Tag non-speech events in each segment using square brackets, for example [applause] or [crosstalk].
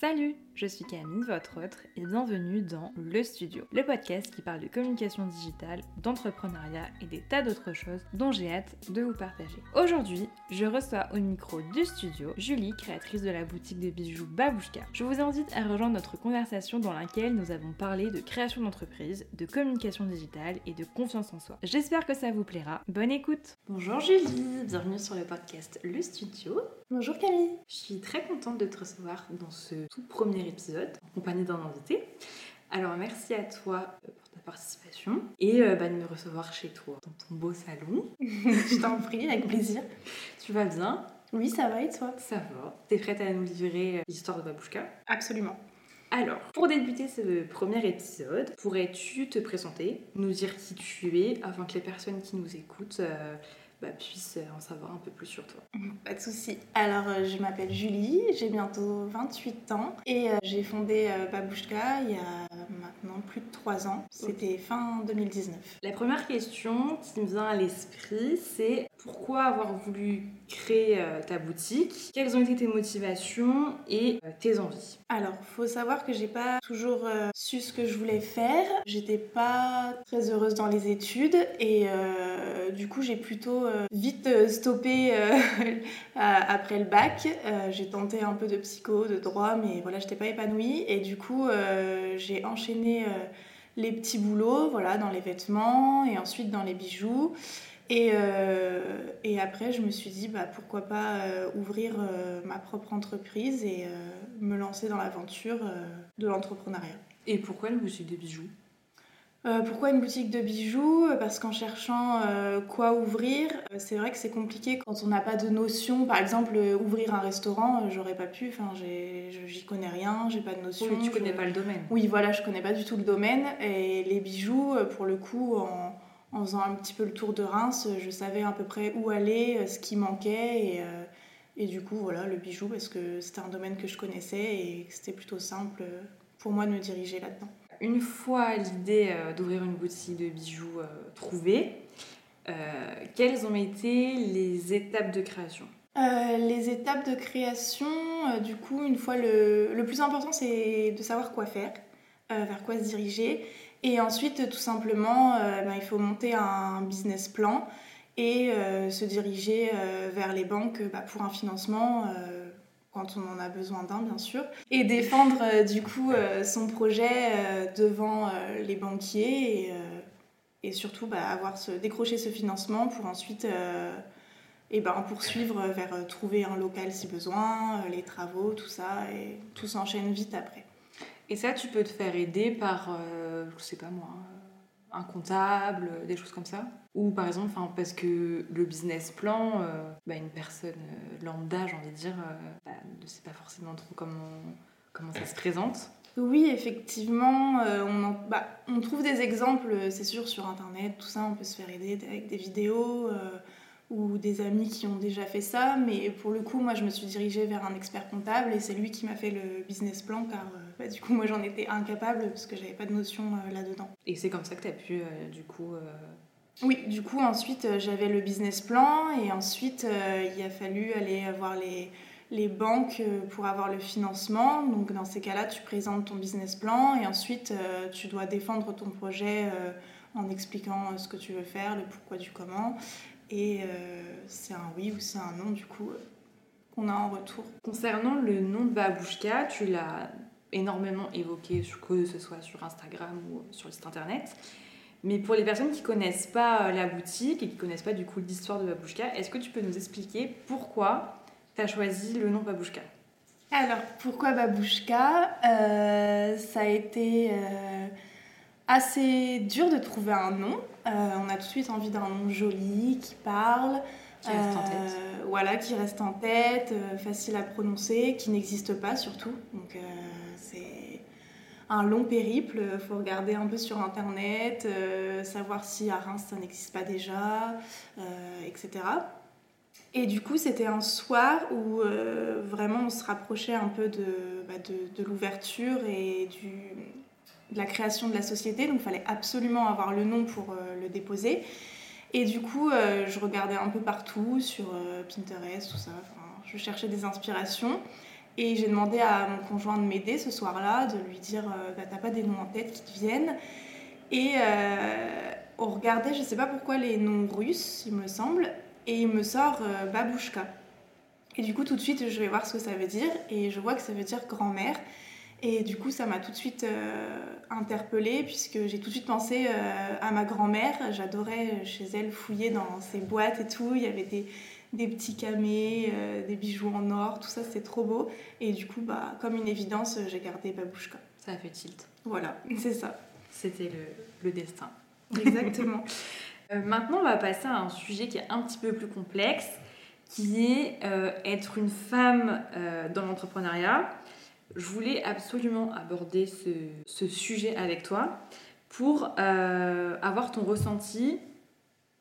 Salut, je suis Camille, votre autre, et bienvenue dans Le Studio, le podcast qui parle de communication digitale, d'entrepreneuriat et des tas d'autres choses dont j'ai hâte de vous partager. Aujourd'hui, je reçois au micro du studio Julie, créatrice de la boutique de bijoux Babouchka. Je vous invite à rejoindre notre conversation dans laquelle nous avons parlé de création d'entreprise, de communication digitale et de confiance en soi. J'espère que ça vous plaira. Bonne écoute Bonjour Julie, bienvenue sur le podcast Le Studio. Bonjour Camille. Je suis très contente de te recevoir dans ce tout premier épisode, en compagnie d'un invité. Alors merci à toi euh, pour ta participation et euh, bah, de me recevoir chez toi, dans ton beau salon. [laughs] Je t'en prie, avec plaisir. Tu vas bien? Oui, ça va et toi? Ça va. T'es prête à nous livrer euh, l'histoire de Babouchka? Absolument. Alors, pour débuter ce premier épisode, pourrais-tu te présenter, nous dire qui tu es, afin que les personnes qui nous écoutent bah, puisse en savoir un peu plus sur toi. Pas de souci. Alors, euh, je m'appelle Julie, j'ai bientôt 28 ans et euh, j'ai fondé euh, Babouchka il y a maintenant plus de 3 ans. C'était fin 2019. La première question qui me vient à l'esprit, c'est pourquoi avoir voulu créer ta boutique Quelles ont été tes motivations et tes envies? Alors, faut savoir que j'ai pas toujours su ce que je voulais faire. J'étais pas très heureuse dans les études et du coup, j'ai plutôt euh, vite euh, stoppé euh, [laughs] après le bac. j'ai tenté un peu de psycho, de droit, mais voilà, j'étais pas épanouie. Et du coup, j'ai enchaîné les petits boulots, voilà, dans les vêtements et ensuite dans les bijoux. Et, et, après, je me suis dit, bah, pourquoi pas ouvrir ma propre entreprise et me lancer dans l'aventure de l'entrepreneuriat. Et pourquoi le boutique de bijoux? Euh, pourquoi une boutique de bijoux? Parce qu'en cherchant euh, quoi ouvrir, euh, c'est vrai que c'est compliqué quand on n'a pas de notion. Par exemple, ouvrir un restaurant, j'aurais pas pu. Enfin, j'y connais rien, j'ai pas de notion. Oui, tu connais pas le domaine. Oui, voilà, je connais pas du tout le domaine. Et les bijoux, pour le coup, en, en faisant un petit peu le tour de Reims, je savais à peu près où aller, ce qui manquait et, et du coup, voilà, le bijou parce que c'était un domaine que je connaissais et c'était plutôt simple pour moi de me diriger là-dedans une fois l'idée euh, d'ouvrir une boutique de bijoux euh, trouvée, euh, quelles ont été les étapes de création? Les étapes de création, du coup, une fois le, le plus important, c'est de savoir quoi faire, vers quoi se diriger. Et ensuite, tout simplement, ben, il faut monter un business plan et se diriger vers les banques bah, pour un financement quand on en a besoin d'un bien sûr, et défendre euh, du coup euh, son projet euh, devant les banquiers et, surtout bah, avoir ce, décrocher ce financement pour ensuite et ben, poursuivre vers trouver un local si besoin, les travaux, tout ça, et tout s'enchaîne vite après. Et ça, tu peux te faire aider par, je sais pas moi, un comptable, des choses comme ça Ou par exemple, parce que le business plan, euh, bah, une personne euh, lambda, j'ai envie de dire, euh, bah, ne sait pas forcément trop comment, comment ça se présente. Oui, effectivement, on, bah, on, trouve des exemples, c'est sûr, sur Internet, tout ça, on peut se faire aider avec des vidéos ou des amis qui ont déjà fait ça, mais pour le coup, moi, je me suis dirigée vers un expert comptable et c'est lui qui m'a fait le business plan car euh, bah, du coup, moi, j'en étais incapable parce que j'avais pas de notion euh, là-dedans. Et c'est comme ça que tu as pu, euh, du coup... Oui, du coup, ensuite, j'avais le business plan et ensuite, il a fallu aller voir les, les banques pour avoir le financement. Donc, dans ces cas-là, tu présentes ton business plan et ensuite, tu dois défendre ton projet en expliquant ce que tu veux faire, le pourquoi du comment. Et euh, c'est un oui ou c'est un non, du coup, euh, qu'on a en retour. Concernant le nom de Babouchka, tu l'as énormément évoqué, que ce soit sur Instagram ou sur le site internet. Mais pour les personnes qui connaissent pas euh, la boutique et qui connaissent pas du coup l'histoire de Babouchka, est-ce que tu peux nous expliquer pourquoi tu as choisi le nom Babouchka? Alors, pourquoi Babouchka? Ça a été assez dur de trouver un nom. Euh, on a tout de suite envie d'un nom joli, qui parle. Qui reste en tête. Euh, voilà, qui reste en tête, euh, facile à prononcer, qui n'existe pas surtout. Donc un long périple, il faut regarder un peu sur internet, savoir si à Reims ça n'existe pas déjà, etc. Et du coup, c'était un soir où vraiment on se rapprochait un peu de, bah, de, de l'ouverture et du, de la création de la société, donc il fallait absolument avoir le nom pour euh, le déposer. Et du coup, euh, je regardais un peu partout sur euh, Pinterest, tout ça. je cherchais des inspirations. Et j'ai demandé à mon conjoint de m'aider ce soir-là, de lui dire bah, T'as pas des noms en tête qui te viennent Et on regardait, je sais pas pourquoi, les noms russes, il me semble, et il me sort Babushka. Et du coup, tout de suite, je vais voir ce que ça veut dire, et je vois que ça veut dire grand-mère. Et du coup, ça m'a tout de suite euh, interpellée, puisque j'ai tout de suite pensé euh, à ma grand-mère. J'adorais euh, chez elle fouiller dans ses boîtes et tout. Il y avait des, des petits camés, des bijoux en or, tout ça, c'était trop beau. Et du coup, bah, comme une évidence, j'ai gardé Babouchka. Ça a fait tilt. Voilà, [laughs] c'est ça. C'était le, le destin. Exactement. [laughs] maintenant, on va passer à un sujet qui est un petit peu plus complexe, qui est être une femme dans l'entrepreneuriat je voulais absolument aborder ce, sujet avec toi pour euh, avoir ton ressenti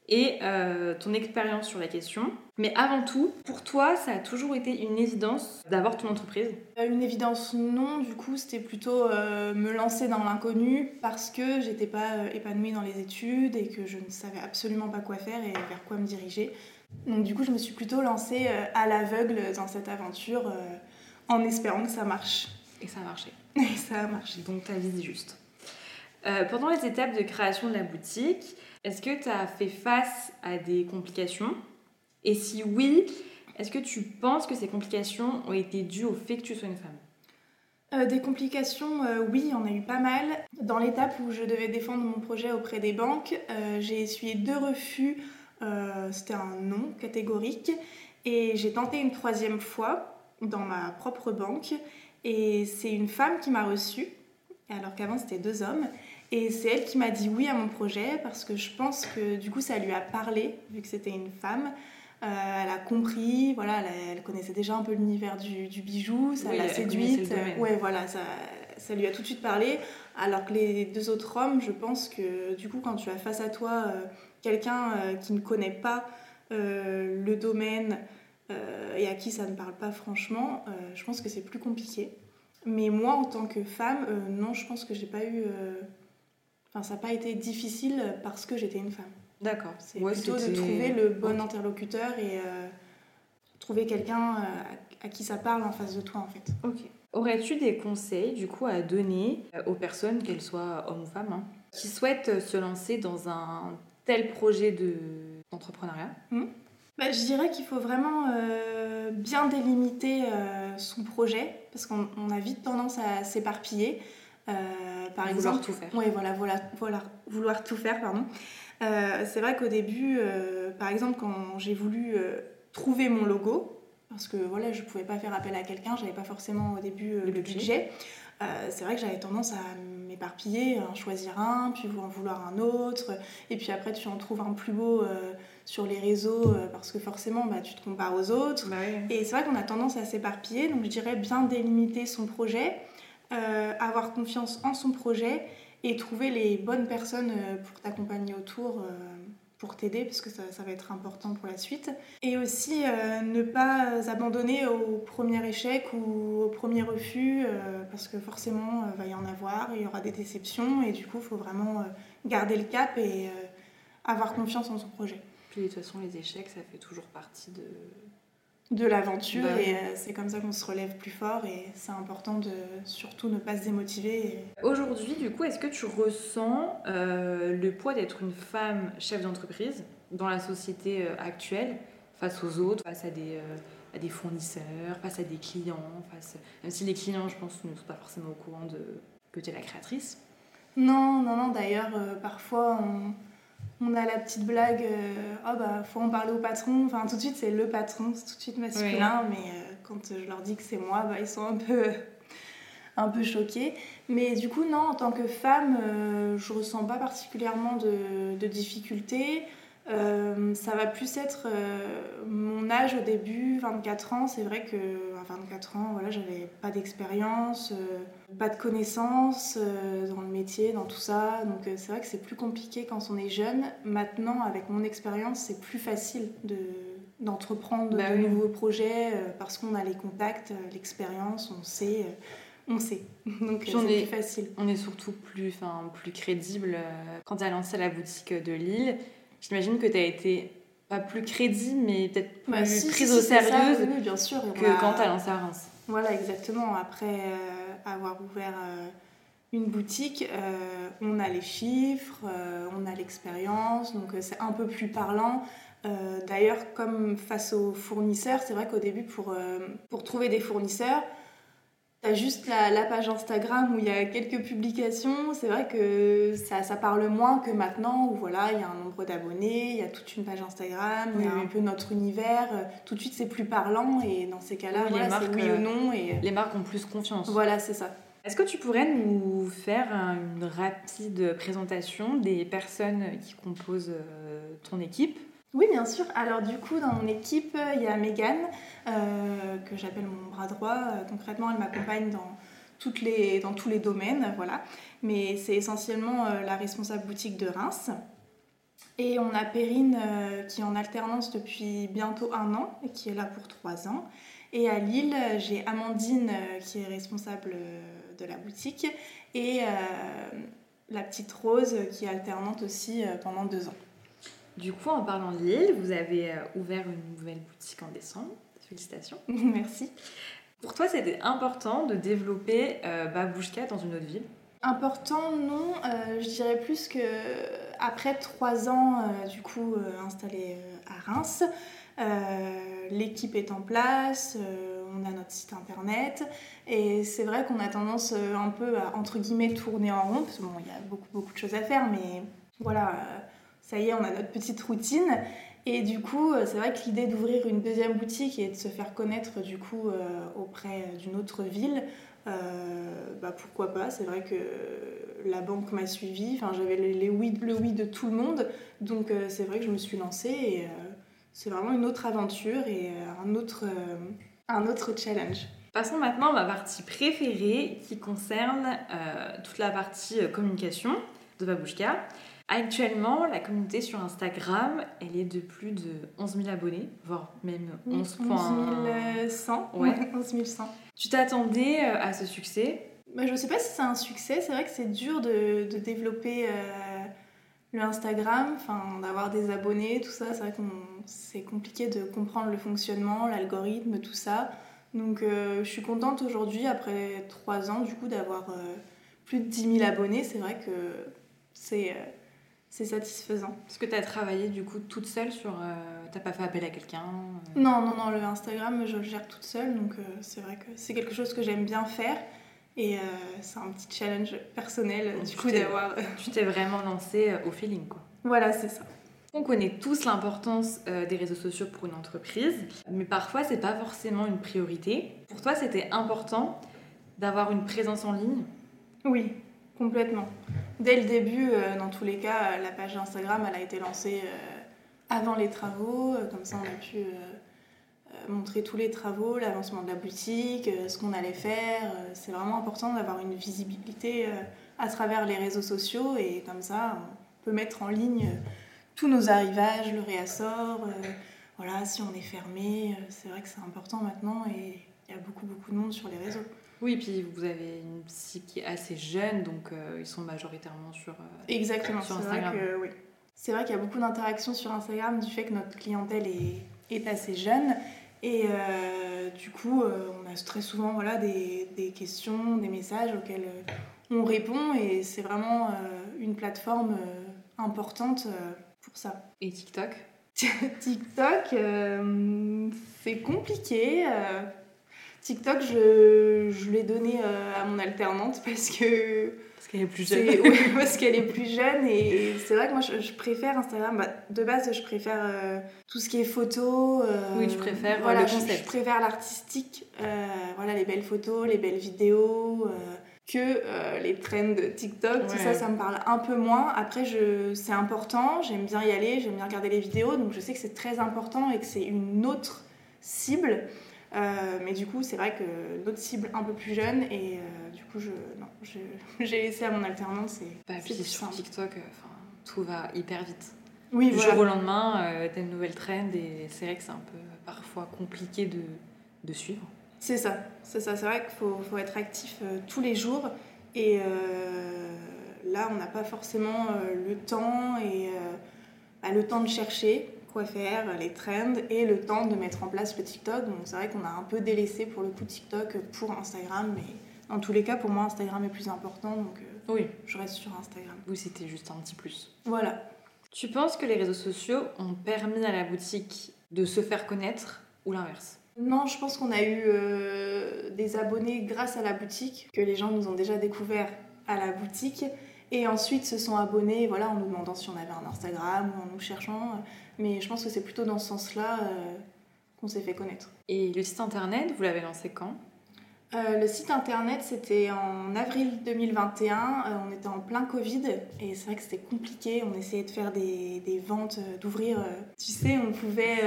et euh, ton expérience sur la question. Mais avant tout, pour toi, ça a toujours été une évidence d'avoir ton entreprise? Euh, Une évidence non, du coup, c'était plutôt me lancer dans l'inconnu parce que j'étais pas épanouie dans les études et que je ne savais absolument pas quoi faire et vers quoi me diriger. Donc du coup, je me suis plutôt lancée à l'aveugle dans cette aventure en espérant que ça marche. Et ça a marché. [laughs] Et ça a marché. Donc ta vie juste. Euh, pendant les étapes de création de la boutique, est-ce que tu as fait face à des complications? Et si oui, est-ce que tu penses que ces complications ont été dues au fait que tu sois une femme? Euh, des complications, euh, oui, il y en a eu pas mal. Dans l'étape où je devais défendre mon projet auprès des banques, j'ai essuyé deux refus. C'était un non catégorique. Et j'ai tenté une troisième fois dans ma propre banque. Et c'est une femme qui m'a reçue, alors qu'avant c'était deux hommes. Et c'est elle qui m'a dit oui à mon projet parce que je pense que du coup ça lui a parlé, vu que c'était une femme. Euh, elle a compris, voilà, elle, connaissait déjà un peu l'univers du, bijou, ça l'a séduite. ouais, voilà, ça, ça, lui a tout de suite parlé. Alors que les deux autres hommes, je pense que du coup, quand tu as face à toi euh, quelqu'un euh, qui ne connaît pas le domaine, et à qui ça ne parle pas franchement, je pense que c'est plus compliqué. Mais moi, en tant que femme, non, je pense que j'ai pas eu. Enfin, ça n'a pas été difficile parce que j'étais une femme. D'accord. C'est plutôt de trouver le bon interlocuteur et trouver quelqu'un à qui ça parle en face de toi, en fait. Ok. Aurais-tu des conseils, du coup, à donner aux personnes, qu'elles soient hommes ou femmes, hein, qui souhaitent se lancer dans un tel projet d'entrepreneuriat? Mmh. Bah, je dirais qu'il faut vraiment euh, bien délimiter euh, son projet parce qu'on a vite tendance à s'éparpiller. Euh, par vouloir exemple, tout faire. Oui, voilà, voilà, voilà, vouloir tout faire, pardon. c'est vrai qu'au début, par exemple, quand j'ai voulu trouver mon logo, parce que voilà, je pouvais pas faire appel à quelqu'un, j'avais pas forcément au début le, budget. c'est vrai que j'avais tendance à m'éparpiller, en choisir un, puis en vouloir un autre, et puis après tu en trouves un plus beau sur les réseaux euh, parce que forcément bah, tu te compares aux autres. Bah Et c'est vrai qu'on a tendance à s'éparpiller, donc je dirais bien délimiter son projet, euh, avoir confiance en son projet et trouver les bonnes personnes euh, pour t'accompagner autour. pour t'aider parce que ça, ça, va être important pour la suite. Et aussi ne pas abandonner au premier échec ou au premier refus parce que forcément il va y en avoir, il y aura des déceptions et du coup il faut vraiment garder le cap et avoir confiance en son projet. Puis de toute façon, les échecs, ça fait toujours partie de, de l'aventure bah et euh, c'est comme ça qu'on se relève plus fort et c'est important de surtout ne pas se démotiver. Aujourd'hui, du coup, est-ce que tu ressens euh, le poids d'être une femme chef d'entreprise dans la société euh, actuelle face aux autres, face à des, à des fournisseurs, face à des clients, face... même si les clients, je pense, ne sont pas forcément au courant de que tu es la créatrice? Non, non, non, d'ailleurs, parfois on on a la petite blague, euh, oh bah faut en parler au patron. Enfin, tout de suite, c'est le patron, c'est tout de suite masculin, mais euh, quand je leur dis que c'est moi, bah, ils sont un peu, [laughs] un peu choqués. Mais du coup, non, en tant que femme, euh, je ressens pas particulièrement de, de difficultés. Euh, ça va plus être euh, mon âge au début, 24 ans. C'est vrai que à 24 ans, voilà, j'avais pas d'expérience, euh, pas de connaissances dans le métier, dans tout ça. Donc c'est vrai que c'est plus compliqué quand on est jeune. Maintenant, avec mon expérience, c'est plus facile de d'entreprendre bah de nouveaux projets parce qu'on a les contacts, l'expérience, on sait on sait. [laughs] Donc c'est plus facile. On est surtout plus, plus crédible. Quand tu as lancé la boutique de Lille, J'imagine que tu as été pas plus crédible, mais peut-être bah, plus prise au sérieux bien sûr. que quand tu as lancé à Reims. Voilà, exactement. Après avoir ouvert une boutique, on a les chiffres, on a l'expérience, donc c'est un peu plus parlant. D'ailleurs, comme face aux fournisseurs, c'est vrai qu'au début, pour, pour trouver des fournisseurs, T'as juste la, page Instagram où il y a quelques publications. C'est vrai que ça, ça, parle moins que maintenant où voilà, il y a un nombre d'abonnés, il y a toute une page Instagram, il y a un peu notre univers. Tout de suite, c'est plus parlant et dans ces cas-là, voilà, c'est oui ou non. Et... Les marques ont plus confiance. Voilà, c'est ça. Est-ce que tu pourrais nous faire une rapide présentation des personnes qui composent euh, ton équipe? Oui, bien sûr. Alors du coup, dans mon équipe, il y a Megan, euh, que j'appelle mon bras droit. Euh, concrètement, elle m'accompagne dans, tous les domaines, voilà. Mais c'est essentiellement euh, la responsable boutique de Reims. Et on a Perrine qui est en alternance depuis bientôt un an et qui est là pour trois ans. Et à Lille, j'ai Amandine qui est responsable de la boutique et la petite Rose qui est alternante aussi pendant deux ans. Du coup, en parlant de Lille, vous avez euh, ouvert une nouvelle boutique en décembre. Félicitations. [laughs] Merci. Pour toi, c'était important de développer euh, Babouchka dans une autre ville? Important, non. Euh, je dirais plus que après trois ans, du coup, installé à Reims, l'équipe est en place, on a notre site internet, et c'est vrai qu'on a tendance un peu à entre guillemets tourner en rond, parce qu'il y a beaucoup beaucoup de choses à faire, mais voilà ça y est, on a notre petite routine. Et du coup, euh, c'est vrai que l'idée d'ouvrir une deuxième boutique et de se faire connaître du coup euh, auprès d'une autre ville, euh, bah, pourquoi pas? C'est vrai que la banque m'a suivi, enfin, j'avais les oui, le oui de tout le monde, donc c'est vrai que je me suis lancée et c'est vraiment une autre aventure et un, autre, un autre challenge. Passons maintenant à ma partie préférée qui concerne toute la partie communication de Babouchka. Actuellement, la communauté sur Instagram, elle est de plus de 11 000 abonnés, voire même 11 100. Ouais. 11 100. [laughs] Tu t'attendais euh, à ce succès? Bah, Je ne sais pas si c'est un succès. C'est vrai que c'est dur de, de développer euh, le Instagram, d'avoir des abonnés, tout ça. C'est vrai que c'est compliqué de comprendre le fonctionnement, l'algorithme, tout ça. Donc euh, je suis contente aujourd'hui, après 3 ans, du coup, d'avoir plus de 10 000 abonnés. C'est vrai que c'est c'est satisfaisant. Est-ce que tu as travaillé du coup toute seule sur. Euh, t'as pas fait appel à quelqu'un euh? Non, non, non, le Instagram, je le gère toute seule, donc euh, c'est vrai que c'est quelque chose que j'aime bien faire. Et c'est un petit challenge personnel du coup d'avoir. [laughs] tu t'es vraiment lancée au feeling quoi. Voilà, c'est ça. On connaît tous l'importance des réseaux sociaux pour une entreprise, mais parfois c'est pas forcément une priorité. Pour toi, c'était important d'avoir une présence en ligne? Oui, Complètement. Dès le début, euh, dans tous les cas, la page Instagram, a été lancée euh, avant les travaux. Euh, comme ça, on a pu montrer tous les travaux, l'avancement de la boutique, ce qu'on allait faire. C'est vraiment important d'avoir une visibilité à travers les réseaux sociaux et comme ça, on peut mettre en ligne tous nos arrivages, le réassort. voilà, si on est fermé, c'est vrai que c'est important maintenant et il y a beaucoup, beaucoup de monde sur les réseaux. Oui, puis vous avez une psy qui est assez jeune, donc euh, ils sont majoritairement sur, euh, Exactement, sur Instagram. Vrai que, oui. C'est vrai qu'il y a beaucoup d'interactions sur Instagram du fait que notre clientèle est, est assez jeune. Et euh, du coup, on a très souvent voilà, des, des, questions, des messages auxquels on répond. Et c'est vraiment une plateforme importante pour ça. Et TikTok? [laughs] TikTok, c'est compliqué TikTok, je, je l'ai donné euh, à mon alternante parce que. Parce qu'elle est plus jeune. [laughs] parce qu'elle est plus jeune et c'est vrai que moi je, préfère Instagram. Bah, de base, je préfère euh, tout ce qui est photo. Euh, oui, tu préfères voilà, le concept. Je, préfère l'artistique. voilà, les belles photos, les belles vidéos. que les trends de TikTok, tout ça, ça me parle un peu moins. Après, c'est important, j'aime bien y aller, j'aime bien regarder les vidéos, donc je sais que c'est très important et que c'est une autre cible. Euh, mais du coup, c'est vrai que d'autres cibles un peu plus jeunes, et euh, du coup, je, non, [laughs] j'ai laissé à mon alternance. Et bah, puis sur TikTok, euh, tout va hyper vite. Oui, du jour au lendemain, t'as une nouvelle trend, et c'est vrai que c'est un peu parfois compliqué de, de suivre. C'est ça, c'est ça. C'est vrai qu'il faut, faut, être actif tous les jours, et là, on n'a pas forcément le temps et bah, le temps de chercher quoi faire, les trends et le temps de mettre en place le TikTok. Donc c'est vrai qu'on a un peu délaissé pour le coup TikTok pour Instagram, mais dans tous les cas, pour moi, Instagram est plus important, donc euh, Oui. je reste sur Instagram. Oui, c'était juste un petit plus. Voilà. Tu penses que les réseaux sociaux ont permis à la boutique de se faire connaître ou l'inverse? Non, je pense qu'on a eu euh, des abonnés grâce à la boutique, que les gens nous ont déjà découvert à la boutique, et ensuite se sont abonnés voilà, en nous demandant si on avait un Instagram ou en nous cherchant. Mais je pense que c'est plutôt dans ce sens-là euh, qu'on s'est fait connaître. Et le site internet, vous l'avez lancé quand? Euh, le site internet, c'était en avril 2021. Euh, on était en plein Covid et c'est vrai que c'était compliqué. On essayait de faire des, des ventes, euh, d'ouvrir. euh, tu sais, on pouvait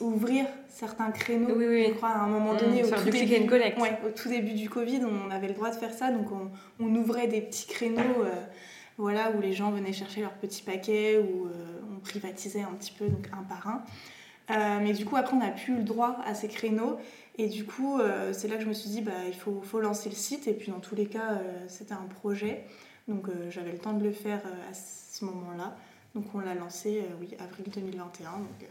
ouvrir certains créneaux. Oui, oui. Je crois à un moment donné. Mmh, au tout début- and collect. Ouais, au tout début du Covid, on avait le droit de faire ça. Donc on, on ouvrait des petits créneaux voilà, où les gens venaient chercher leurs petits paquets, où on privatisait un petit peu, donc un par un. Mais du coup, après, on n'a plus le droit à ces créneaux. Et du coup, euh, c'est là que je me suis dit, bah, il faut, lancer le site. Et puis, dans tous les cas, euh, c'était un projet. Donc, euh, j'avais le temps de le faire à ce moment-là. Donc, on l'a lancé, oui, avril 2021. Donc,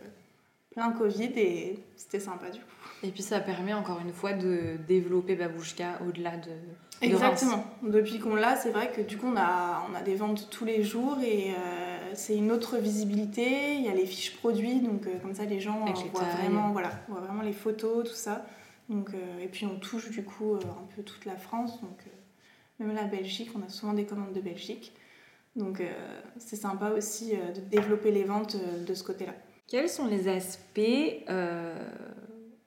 plein Covid et c'était sympa du coup. Et puis ça permet encore une fois de développer Babouchka au-delà de. de Exactement. Depuis qu'on l'a, c'est vrai que du coup, on a, on a des ventes tous les jours et euh, c'est une autre visibilité. Il y a les fiches produits, donc euh, comme ça, les gens euh, voient, vraiment, voilà, voient vraiment les photos, tout ça. Donc, et puis, on touche du coup un peu toute la France, donc même la Belgique, on a souvent des commandes de Belgique. Donc, c'est sympa aussi de développer les ventes de ce côté-là. Quels sont les aspects euh,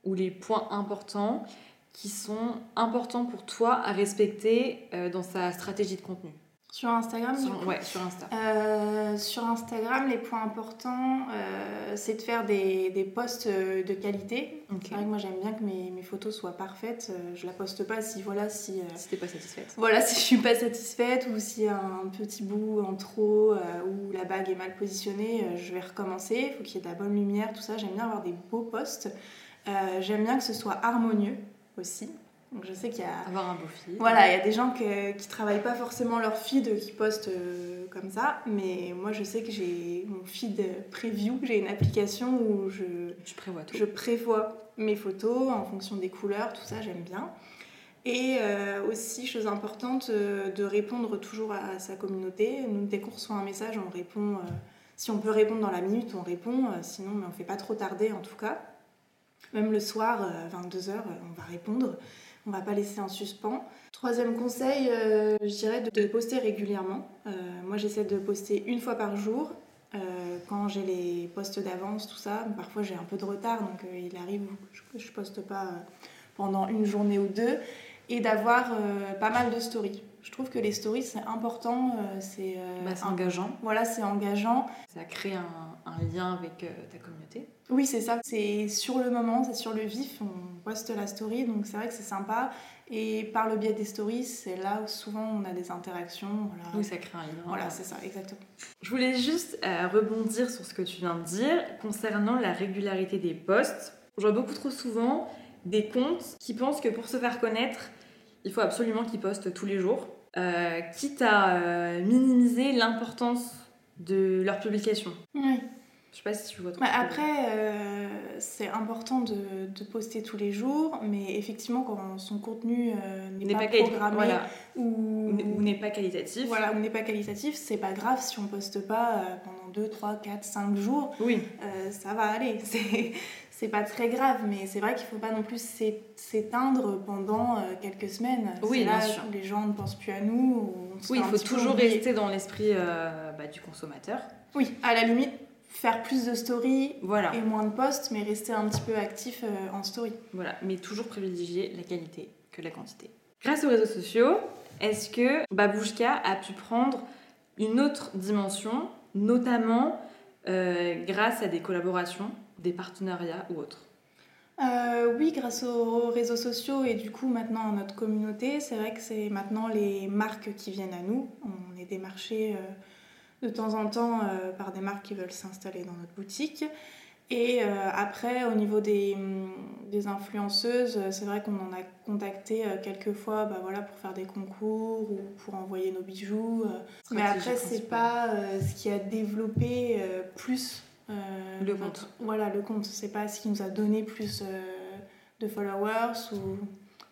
ou les points importants qui sont importants pour toi à respecter euh, dans sa stratégie de contenu? Sur Instagram, sur, Ouais, sur Insta. Euh, sur Instagram, les points importants, euh, c'est de faire des, des posts euh, de qualité. Ok. C'est vrai que moi j'aime bien que mes, mes photos soient parfaites. Euh, je la poste pas si voilà si euh, Si t'es pas satisfaite. voilà [laughs] si je suis pas satisfaite ou a un petit bout en trop ou la bague est mal positionnée, je vais recommencer. Il faut qu'il y ait de la bonne lumière, tout ça. J'aime bien avoir des beaux posts. J'aime bien que ce soit harmonieux aussi. Donc je sais qu'il y a Avoir un beau fil. voilà, il y a des gens que- qui travaillent pas forcément leur feed, qui postent euh, comme ça, mais moi je sais que j'ai mon feed preview, j'ai une application où je, Tu prévois tout. je prévois mes photos en fonction des couleurs, tout ça j'aime bien. Et euh, aussi, chose importante, euh, de répondre toujours à sa communauté. Nous, dès qu'on reçoit un message, on répond. si on peut répondre dans la minute, on répond. sinon, mais on fait pas trop tarder en tout cas. Même le soir, 22h, on va répondre. On va pas laisser en suspens. Troisième conseil, euh, je dirais de, poster régulièrement. Euh, moi, j'essaie de poster une fois par jour. Euh, quand j'ai les postes d'avance, tout ça, parfois j'ai un peu de retard, donc il arrive que je, je poste pas pendant une journée ou deux, et d'avoir pas mal de stories. Je trouve que les stories c'est important, euh, c'est euh, Bah, engageant. voilà, c'est engageant. Ça crée un, un lien avec euh, ta communauté. Oui, c'est ça. C'est sur le moment, c'est sur le vif. On poste la story, donc c'est vrai que c'est sympa. Et par le biais des stories, c'est là où souvent on a des interactions. Voilà, Oui, ça crée un lien. voilà c'est ça, exactement. Je voulais juste euh, rebondir sur ce que tu viens de dire concernant la régularité des posts. Je vois beaucoup trop souvent des comptes qui pensent que pour se faire connaître, il faut absolument qu'ils postent tous les jours, euh, quitte à euh, minimiser l'importance de leur publication. Oui. Je sais pas si tu vois trop. Bah, après, euh, c'est important de, de poster tous les jours, mais effectivement, quand son contenu n'est pas, pas, programmé voilà, ou, ou n'est- pas qualitatif. voilà, ou n'est pas qualitatif, c'est pas grave si on poste pas pendant 2, 3, 4, 5 jours. Oui, ça va aller. [laughs] C'est, pas très grave, mais c'est vrai qu'il faut pas non plus s'é- s'éteindre pendant euh, quelques semaines. Oui, c'est là bien sûr. les gens ne pensent plus à nous. on oui, il faut toujours rester dans l'esprit euh, bah, du consommateur. Oui, à la limite, faire plus de stories Voilà. et moins de posts, mais rester un petit peu actif euh, en story. Voilà, mais toujours privilégier la qualité que la quantité. Grâce aux réseaux sociaux, est-ce que Babouchka a pu prendre une autre dimension, notamment euh, grâce à des collaborations, des partenariats ou autres Euh, oui, grâce aux réseaux sociaux et du coup maintenant à notre communauté, c'est vrai que c'est maintenant les marques qui viennent à nous. On est démarché euh, de temps en temps euh, par des marques qui veulent s'installer dans notre boutique. Et après, au niveau des, des influenceuses, c'est vrai qu'on en a contacté quelques fois bah, voilà, pour faire des concours ou pour envoyer nos bijoux. Mais après, c'est pas ce qui a développé euh, le compte. Voilà, le compte. C'est pas ce qui nous a donné plus de followers ou.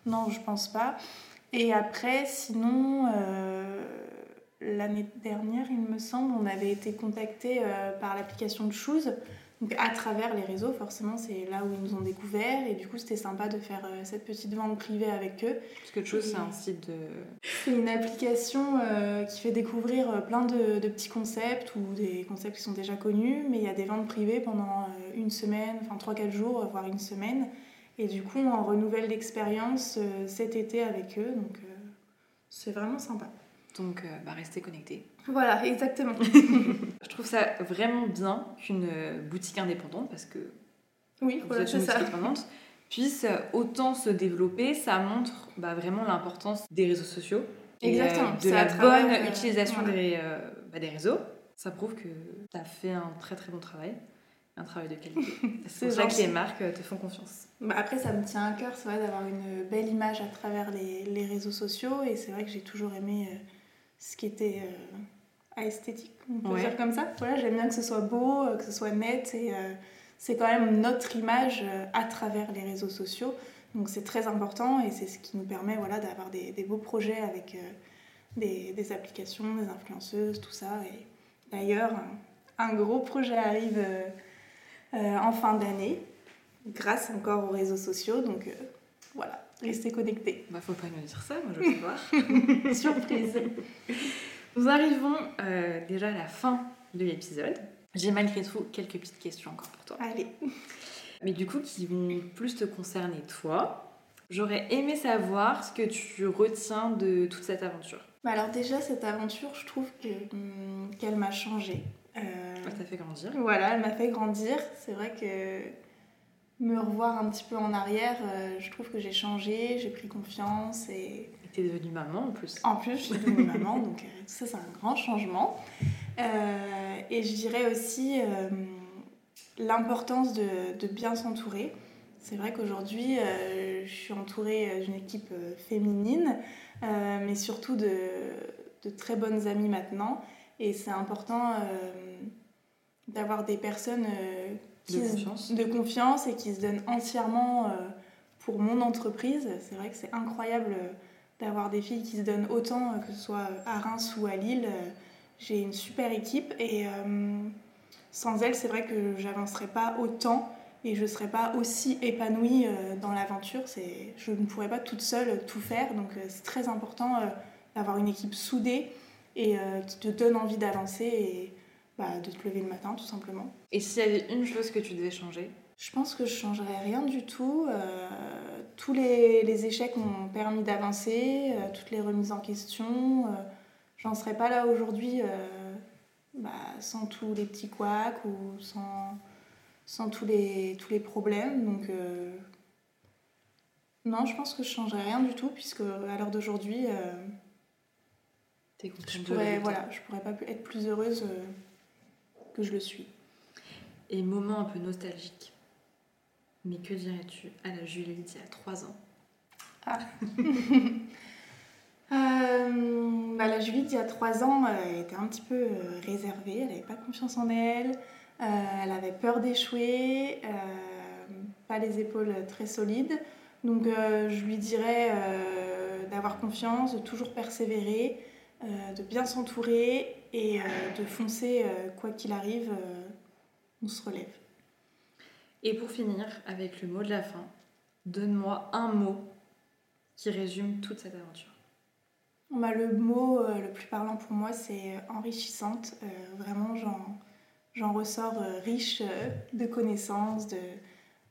Non, je pense pas. Et après, sinon, l'année dernière, il me semble, on avait été contacté par l'application de Shoes donc à travers les réseaux, forcément, c'est là où ils nous ont découvert. Et du coup, c'était sympa de faire euh, cette petite vente privée avec eux. Parce que chose, c'est un site de... C'est une application euh, qui fait découvrir euh, plein de, petits concepts ou des concepts qui sont déjà connus. Mais il y a des ventes privées pendant une semaine, enfin 3-4 jours, voire une semaine. Et du coup, on renouvelle l'expérience cet été avec eux. Donc c'est vraiment sympa. Donc, bah, restez connectés. Voilà, exactement. [laughs] je trouve ça vraiment bien qu'une boutique indépendante, parce que oui, vous êtes une boutique indépendante, puisse autant se développer. Ça montre bah, vraiment l'importance des réseaux sociaux. Exactement. de la bonne euh, utilisation des, euh, bah, des réseaux. Ça prouve que tu as fait un très très bon travail un travail de qualité. [laughs] c'est pour ça que les marques te font confiance. Bah, après, ça me tient à cœur, c'est vrai, d'avoir une belle image à travers les, les réseaux sociaux. Et c'est vrai que j'ai toujours aimé euh, ce qui était esthétique, on peut dire comme ça. Voilà, j'aime bien que ce soit beau, euh, que ce soit net et euh, c'est quand même notre image euh, à travers les réseaux sociaux. Donc c'est très important et c'est ce qui nous permet voilà, d'avoir des, des, beaux projets avec des, des, applications, des influenceuses, tout ça. Et d'ailleurs, un, gros projet arrive en fin d'année grâce encore aux réseaux sociaux. Donc voilà, restez connectés. Bah faut pas nous dire ça, moi je veux voir. [laughs] Surprise. Nous arrivons euh, déjà à la fin de l'épisode. J'ai malgré tout quelques petites questions encore pour toi. Allez. Mais du coup, qui vont plus te concerner toi. J'aurais aimé savoir ce que tu retiens de toute cette aventure. Bah alors déjà, cette aventure, je trouve hum, qu'elle m'a changé. Euh... Elle t'a fait grandir. Voilà, elle m'a fait grandir. C'est vrai que me revoir un petit peu en arrière, euh, je trouve que j'ai changé, j'ai pris confiance et tu es devenue maman en plus. En plus, je suis devenue [laughs] maman, donc euh, ça, c'est un grand changement. Euh, et je dirais aussi l'importance de, de, bien s'entourer. C'est vrai qu'aujourd'hui, je suis entourée d'une équipe féminine, mais surtout de, de, très bonnes amies maintenant. Et c'est important d'avoir des personnes de, confiance. de confiance et qui se donnent entièrement pour mon entreprise. C'est vrai que c'est incroyable d'avoir des filles qui se donnent autant, euh, que ce soit à Reims ou à Lille. Euh, j'ai une super équipe et euh, sans elles, c'est vrai que j'avancerais pas autant et je ne serais pas aussi épanouie dans l'aventure. Je ne pourrais pas toute seule tout faire, donc c'est très important d'avoir une équipe soudée et qui te donne envie d'avancer et bah, de te lever le matin tout simplement. Et s'il y avait une chose que tu devais changer? Je pense que je changerais rien du tout tous les, échecs m'ont permis d'avancer, euh, toutes les remises en question. Euh, j'en serais pas là aujourd'hui euh, bah, sans tous les petits couacs ou sans, sans tous, les, tous les problèmes. Donc, non, je pense que je changerais rien du tout, puisque à l'heure d'aujourd'hui, je pourrais, voilà, je pourrais pas être plus heureuse que je le suis. Et moment un peu nostalgique mais que dirais-tu à la Julie d'il y a 3 ans? Ah. [laughs] euh, bah, La Julie d'il y a 3 ans elle était un petit peu euh, réservée, elle n'avait pas confiance en elle, euh, elle avait peur d'échouer, pas les épaules très solides. Donc je lui dirais d'avoir confiance, de toujours persévérer, de bien s'entourer et de foncer quoi qu'il arrive, on se relève. Et pour finir, avec le mot de la fin, donne-moi un mot qui résume toute cette aventure. Bah, le mot euh, le plus parlant pour moi, c'est euh, enrichissante. Euh, vraiment, j'en ressors riche de connaissances,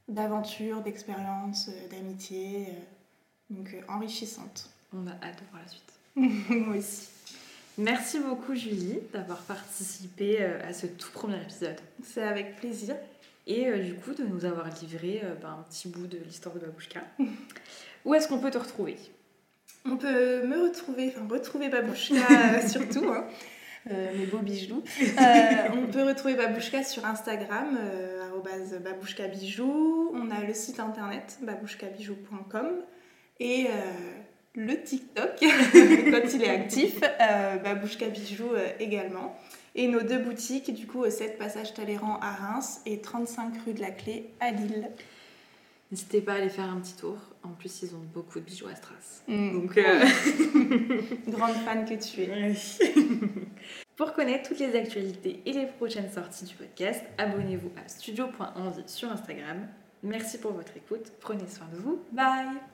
d'aventures, d'expériences, d'amitié. donc enrichissante. On a hâte de voir la suite. [laughs] moi aussi. Merci beaucoup Julie d'avoir participé à ce tout premier épisode. C'est avec plaisir et euh, du coup de nous avoir livré euh, ben, un petit bout de l'histoire de Babouchka. [laughs] Où est-ce qu'on peut te retrouver? On peut me retrouver, enfin retrouver Babouchka [laughs] euh, surtout, hein, mes beaux bijoux. [laughs] on peut retrouver Babouchka sur Instagram, euh, babouchka bijoux. On a le site internet babouchkabijoux.com et le TikTok [laughs] quand il est actif, Babouchka bijoux également. Et nos deux boutiques, du coup, 7 Passage Talleyrand à Reims et 35 rue de la Clé à Lille. N'hésitez pas à aller faire un petit tour. En plus, ils ont beaucoup de bijoux à Stras. Mm. Donc, [laughs] euh, Grande fan que tu es. [laughs] Pour connaître toutes les actualités et les prochaines sorties du podcast, abonnez-vous à studio.envie sur Instagram. Merci pour votre écoute. Prenez soin de vous. Bye